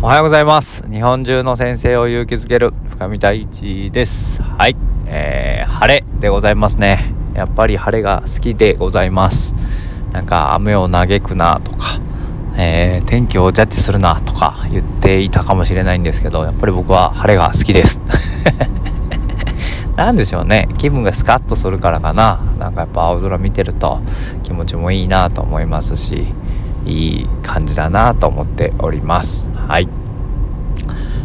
おはようございます。日本中の先生を勇気づける深見大地です。はい、えー、晴れでございますね。やっぱり晴れが好きでございます。なんか雨を嘆くなとか、えー、天気をジャッジするなとか言っていたかもしれないんですけどやっぱり僕は晴れが好きです。なんでしょうね。気分がスカッとするからかな。なんかやっぱ青空見てると気持ちもいいなと思いますしいい感じだなと思っております。はい。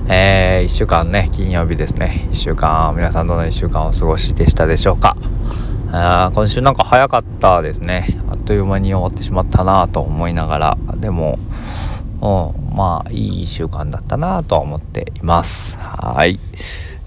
えー、1週間ね金曜日ですね。1週間皆さんどの1週間お過ごしでしたでしょうか。あ今週なんか早かったですね。あっという間に終わってしまったなと思いながら。でもうん、まあいい1週間だったなと思っています。はい。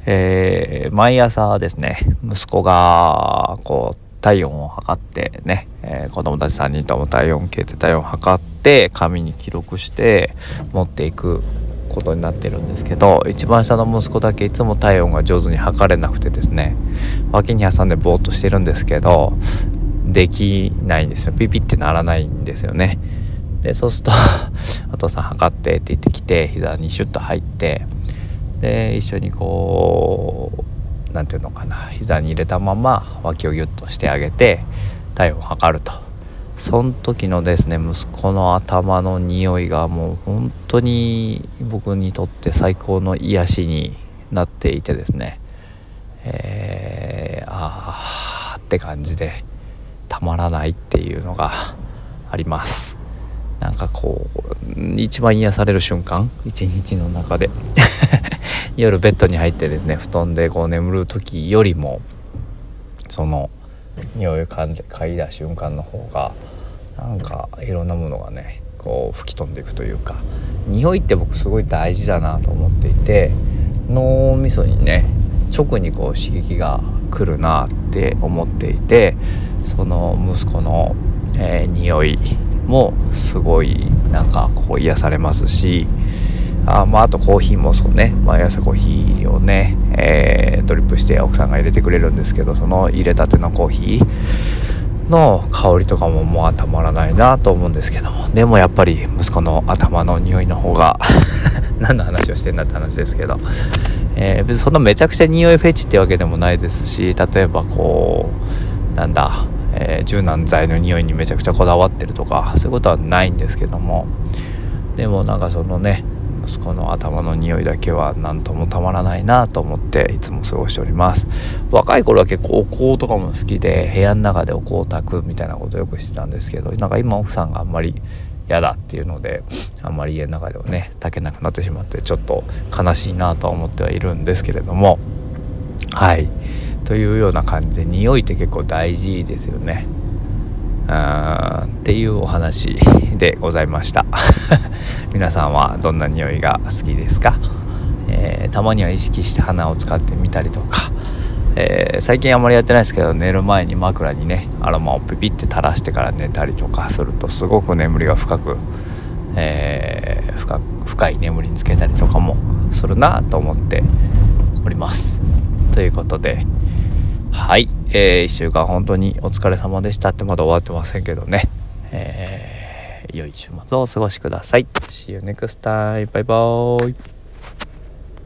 えー、毎朝ですね息子がこう体温を測ってね、えー、子供たち3人とも体温計で体温を測って紙に記録して持っていくことになってるんですけど一番下の息子だけいつも体温が上手に測れなくてですね脇に挟んでぼーっとしてるんですけどできないんですよ。ピピってならないんですよね。でそうすると お父さん測ってって言ってきて膝にシュッと入ってで一緒にこう何て言うのかな膝に入れたまま脇をギュッとしてあげて体温を測ると。その時のですね息子の頭の匂いがもう本当に僕にとって最高の癒しになっていてですねえー、あーって感じでたまらないっていうのがあります。なんかこう一番癒される瞬間一日の中で。夜ベッドに入ってですね布団でこう眠る時よりもその匂いを嗅いだ瞬間の方がなんかいろんなものがねこう吹き飛んでいくというか匂いって僕すごい大事だなと思っていて脳みそにね直にこう刺激が来るなって思っていてその息子の、えー、匂いもすごいなんかこう癒されますしあまあ、あとコーヒーもそうね。毎朝コーヒーをね、えー、ドリップして奥さんが入れてくれるんですけどその入れたてのコーヒーの香りとかももうたまらないなと思うんですけども。でもやっぱり息子の頭の匂いの方が 何の話をしてんだって話ですけど、えー、別にそんなめちゃくちゃ匂いフェチってわけでもないですし例えばこうなんだ、えー、柔軟剤の匂いにめちゃくちゃこだわってるとかそういうことはないんですけども。でもなんかそのね息子の頭の匂いだけは何ともたまらないなと思っていつも過ごしております。若い頃は結構お香とかも好きで部屋の中でお香を炊くみたいなことをよくしてたんですけどなんか今奥さんがあんまり嫌だっていうのであんまり家の中ではね炊けなくなってしまってちょっと悲しいなとは思ってはいるんですけれども。はい。というような感じで匂いって結構大事ですよね。っていうお話でございました。皆さんはどんな匂いが好きですか、えー、たまには意識して鼻を使ってみたりとか、えー、最近あまりやってないですけど寝る前に枕にねアロマをピピって垂らしてから寝たりとかするとすごく眠りが深く、えー、深深い眠りにつけたりとかもするなと思っております。ということではい、えー、1週間本当にお疲れ様でしたってまだ終わってませんけどね、えー、良い週末をお過ごしください。See you next time. バイバーイ。